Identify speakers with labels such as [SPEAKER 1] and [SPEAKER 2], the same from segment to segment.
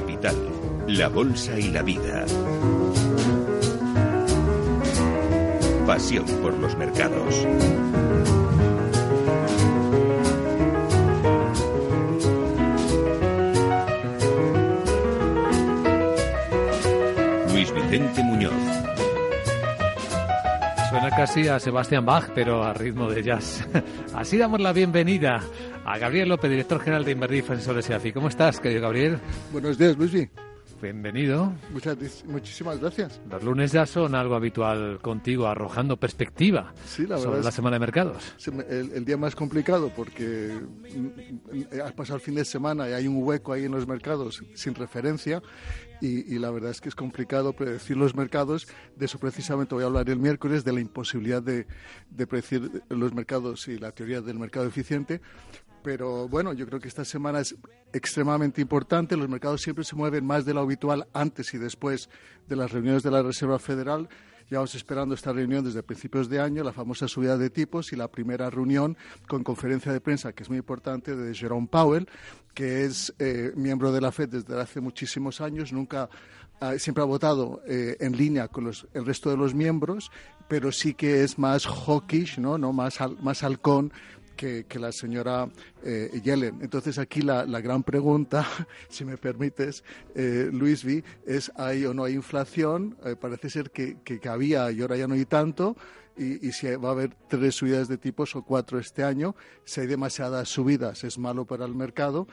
[SPEAKER 1] Capital, la Bolsa y la Vida. Pasión por los mercados. Luis Vicente Muñoz.
[SPEAKER 2] Suena casi a Sebastián Bach, pero a ritmo de jazz. Así damos la bienvenida a Gabriel López, director general de Inverdir Defensores y ¿Cómo estás, querido Gabriel?
[SPEAKER 3] Buenos días, Luisvi.
[SPEAKER 2] Bienvenido.
[SPEAKER 3] Muchas, muchísimas gracias.
[SPEAKER 2] Los lunes ya son algo habitual contigo, arrojando perspectiva sobre la semana de mercados.
[SPEAKER 3] El, el, día más complicado porque mm, has pasado el fin de semana y hay un hueco ahí en los mercados sin referencia y, y, la verdad es que es complicado predecir los mercados. De eso precisamente voy a hablar el miércoles, de la imposibilidad de, de predecir los mercados y la teoría del mercado eficiente pero bueno, yo creo que esta semana es extremadamente importante. Los mercados siempre se mueven más de lo habitual antes y después de las reuniones de la Reserva Federal. Llevamos esperando esta reunión desde principios de año, la famosa subida de tipos y la primera reunión con conferencia de prensa, que es muy importante, de Jerome Powell, que es eh, miembro de la Fed desde hace muchísimos años. Nunca siempre ha votado eh, en línea con los, el resto de los miembros, pero sí que es más hawkish, ¿no? ¿no? Más, más halcón que, la señora eh, Yellen. Entonces aquí la, gran pregunta, si me permites, eh, Luis es ¿hay o no hay inflación? Eh, parece ser que, que, había y ahora ya no hay tanto. Y, si va a haber tres subidas de tipos o cuatro este año, si hay demasiadas subidas es malo para el mercado.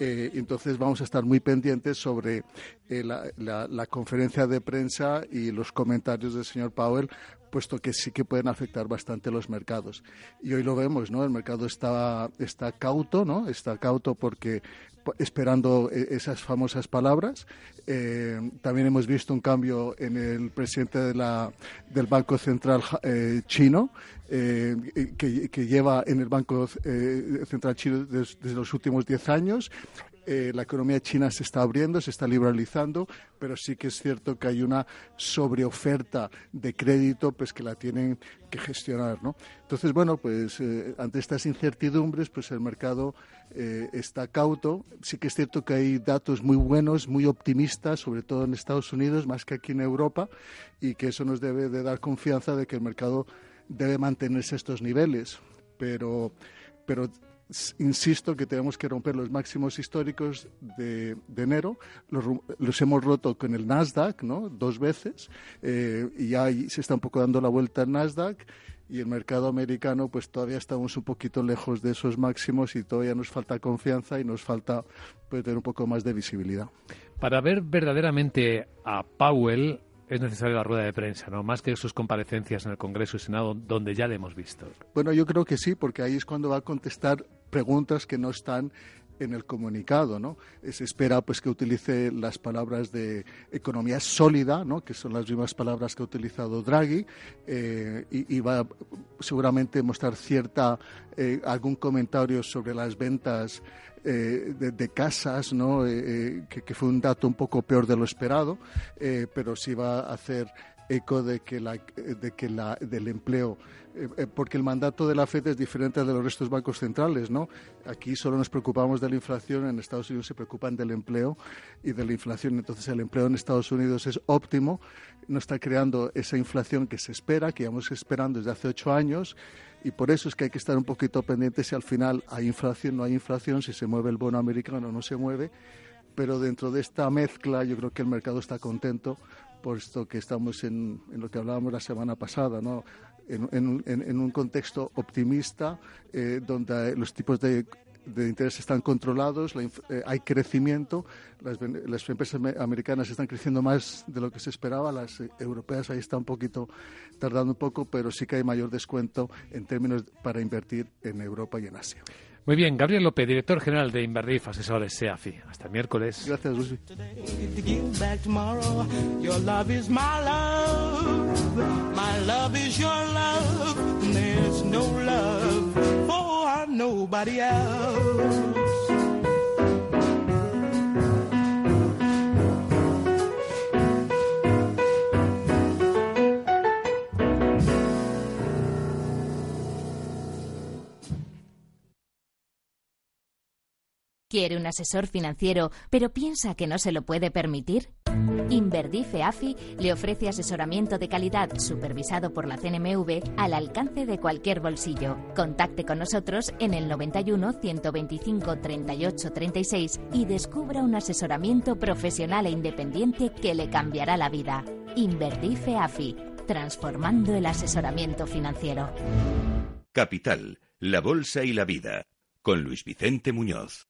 [SPEAKER 3] Eh, entonces vamos a estar muy pendientes sobre la, la, la, conferencia de prensa y los comentarios del señor Powell puesto que sí que pueden afectar bastante los mercados. Y hoy lo vemos, ¿no? El mercado está, está cauto, ¿no? Está cauto porque esperando e, esas famosas palabras. Eh, también hemos visto un cambio en el presidente de la, del Banco Central eh, chino, eh, que, lleva en el Banco Central chino desde, los últimos diez años. La economía china se está abriendo, se está liberalizando, pero sí que es cierto que hay una sobreoferta de crédito pues que la tienen que gestionar, ¿no? Entonces, bueno, pues ante estas incertidumbres, pues el mercado eh, está cauto. Sí que es cierto que hay datos muy buenos, muy optimistas, sobre todo en Estados Unidos, más que aquí en Europa, y que eso nos debe de dar confianza de que el mercado debe mantenerse a estos niveles. Pero, pero insisto que tenemos que romper los máximos históricos de, enero. Los, hemos roto con el Nasdaq, ¿no? Dos veces. Eh, y ya se está un poco dando la vuelta al Nasdaq y el mercado americano pues todavía estamos un poquito lejos de esos máximos y todavía nos falta confianza y nos falta pues, tener un poco más de visibilidad.
[SPEAKER 2] Para ver verdaderamente a Powell es necesaria la rueda de prensa, ¿no? Más que sus comparecencias en el Congreso y Senado, donde ya le hemos visto.
[SPEAKER 3] Bueno, yo creo que sí, porque ahí es cuando va a contestar preguntas que no están en el comunicado, ¿no? Se espera pues que utilice las palabras de economía sólida, ¿no? Que son las mismas palabras que ha utilizado Draghi eh, y, va seguramente mostrar cierta eh, algún comentario sobre las ventas eh, de, casas, ¿no? Que, que, fue un dato un poco peor de lo esperado, pero sí va a hacer eco de que, la, de que la, del empleo, eh, eh, porque el mandato de la FED es diferente al de los restos bancos centrales, ¿no? Aquí solo nos preocupamos de la inflación, en Estados Unidos se preocupan del empleo y de la inflación, entonces el empleo en Estados Unidos es óptimo, no está creando esa inflación que se espera, que llevamos esperando desde hace ocho años, y por eso es que hay que estar un poquito pendientes si al final hay inflación, no hay inflación, si se mueve el bono americano no se mueve, pero dentro de esta mezcla yo creo que el mercado está contento puesto que estamos en, lo que hablábamos la semana pasada, ¿no? en, un contexto optimista, eh, donde los tipos de de interés están controlados, eh, hay crecimiento, las, las, empresas americanas están creciendo más de lo que se esperaba, las eh, europeas ahí están un poquito tardando un poco, pero sí que hay mayor descuento en términos para invertir en Europa y en Asia.
[SPEAKER 2] Muy bien, Gabriel López, director general de Inverdif, asesores SEAFI. Hasta el miércoles.
[SPEAKER 3] Gracias, Lucy.
[SPEAKER 4] ¿Quiere un asesor financiero, pero piensa que no se lo puede permitir? Inverdife AFI le ofrece asesoramiento de calidad supervisado por la CNMV al alcance de cualquier bolsillo. Contacte con nosotros en el 91 125 38 36 y descubra un asesoramiento profesional e independiente que le cambiará la vida. Inverdife AFI, transformando el asesoramiento financiero.
[SPEAKER 1] Capital, la bolsa y la vida, con Luis Vicente Muñoz.